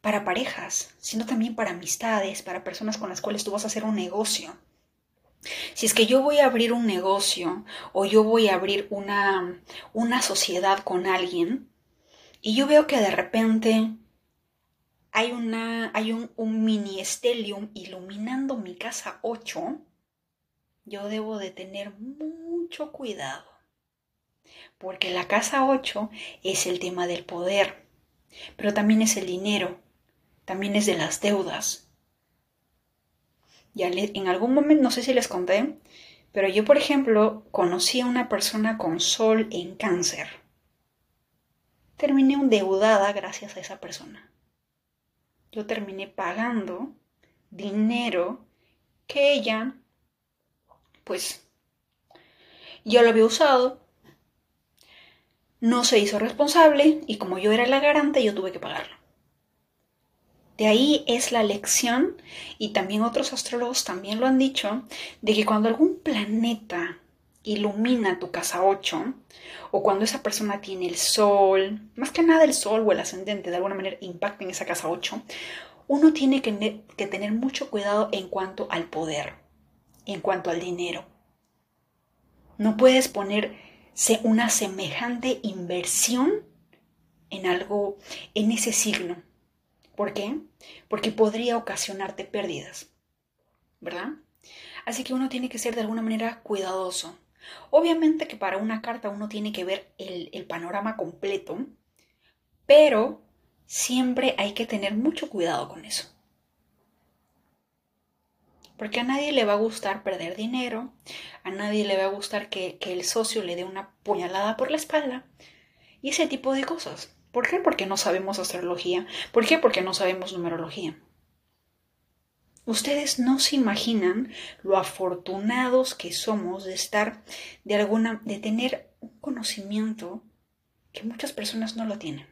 para parejas, sino también para amistades, para personas con las cuales tú vas a hacer un negocio. Si es que yo voy a abrir un negocio o yo voy a abrir una, una sociedad con alguien y yo veo que de repente hay, una, hay un, un mini estelium iluminando mi casa 8, yo debo de tener mucho cuidado. Porque la casa 8 es el tema del poder, pero también es el dinero, también es de las deudas. Ya en algún momento, no sé si les conté, pero yo, por ejemplo, conocí a una persona con sol en cáncer. Terminé endeudada gracias a esa persona. Yo terminé pagando dinero que ella, pues, yo lo había usado, no se hizo responsable y como yo era la garante, yo tuve que pagarlo. De ahí es la lección, y también otros astrólogos también lo han dicho, de que cuando algún planeta ilumina tu casa 8, o cuando esa persona tiene el sol, más que nada el sol o el ascendente de alguna manera impacta en esa casa 8, uno tiene que, tener mucho cuidado en cuanto al poder, en cuanto al dinero. No puedes poner una semejante inversión en algo, en ese signo ¿Por qué? Porque podría ocasionarte pérdidas, ¿verdad? Así que uno tiene que ser de alguna manera cuidadoso. Obviamente que para una carta uno tiene que ver el, panorama completo, pero siempre hay que tener mucho cuidado con eso. Porque a nadie le va a gustar perder dinero, a nadie le va a gustar que, que, el socio le dé una puñalada por la espalda y ese tipo de cosas. ¿Por qué? Porque no sabemos astrología. ¿Por qué? Porque no sabemos numerología. Ustedes no se imaginan lo afortunados que somos de estar, de alguna, de tener un conocimiento que muchas personas no lo tienen.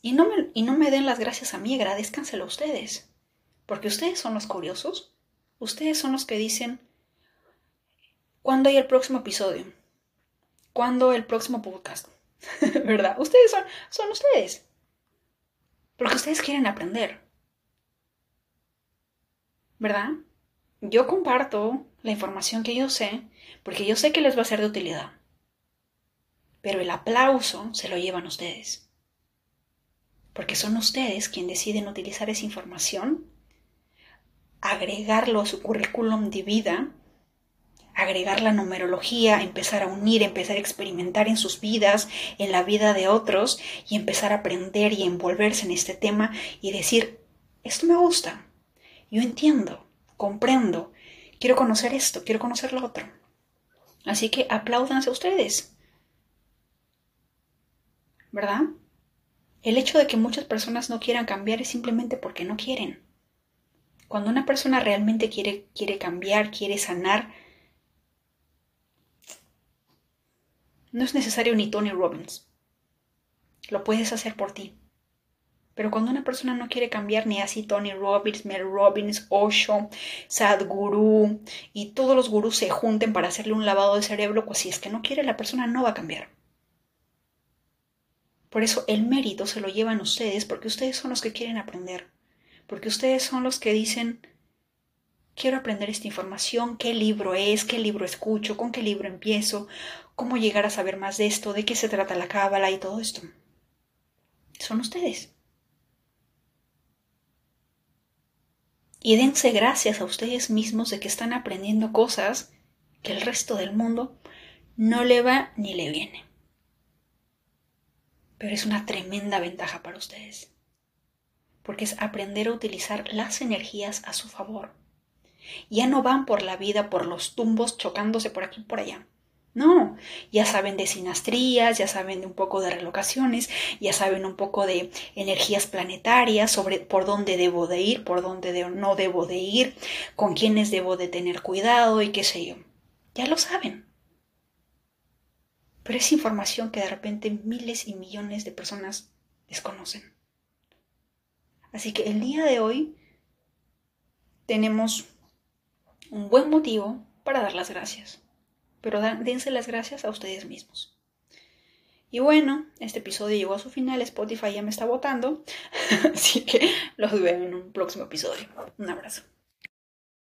Y no me, y no me den las gracias a mí, agradezcanselo a ustedes. Porque ustedes son los curiosos. Ustedes son los que dicen, ¿cuándo hay el próximo episodio? ¿Cuándo el próximo podcast? ¿Verdad? Ustedes son, son ustedes. Porque ustedes quieren aprender. ¿Verdad? Yo comparto la información que yo sé porque yo sé que les va a ser de utilidad. Pero el aplauso se lo llevan ustedes. Porque son ustedes quienes deciden utilizar esa información, agregarlo a su currículum de vida agregar la numerología, empezar a unir, empezar a experimentar en sus vidas, en la vida de otros y empezar a aprender y envolverse en este tema y decir, esto me gusta, yo entiendo, comprendo, quiero conocer esto, quiero conocer lo otro. Así que apláudanse ustedes. ¿Verdad? El hecho de que muchas personas no quieran cambiar es simplemente porque no quieren. Cuando una persona realmente quiere, quiere cambiar, quiere sanar, No es necesario ni Tony Robbins. Lo puedes hacer por ti. Pero cuando una persona no quiere cambiar ni así Tony Robbins, Mel Robbins, Osho, Sadhguru y todos los gurús se junten para hacerle un lavado de cerebro, pues si es que no quiere, la persona no va a cambiar. Por eso el mérito se lo llevan ustedes, porque ustedes son los que quieren aprender. Porque ustedes son los que dicen, quiero aprender esta información, qué libro es, qué libro escucho, con qué libro empiezo, cómo llegar a saber más de esto, de qué se trata la cábala y todo esto. Son ustedes. Y dense gracias a ustedes mismos de que están aprendiendo cosas que el resto del mundo no le va ni le viene. Pero es una tremenda ventaja para ustedes. Porque es aprender a utilizar las energías a su favor. Ya no van por la vida por los tumbos chocándose por aquí y por allá. No, ya saben de sinastrías, ya saben de un poco de relocaciones, ya saben un poco de energías planetarias, sobre por dónde debo de ir, por dónde no debo de ir, con quiénes debo de tener cuidado y qué sé yo. Ya lo saben. pero es información que de repente miles y millones de personas desconocen. Así que el día de hoy tenemos un buen motivo para dar las gracias. Pero dense las gracias a ustedes mismos. Y bueno, este episodio llegó a su final, Spotify ya me está votando, así que los veo en un próximo episodio. Un abrazo.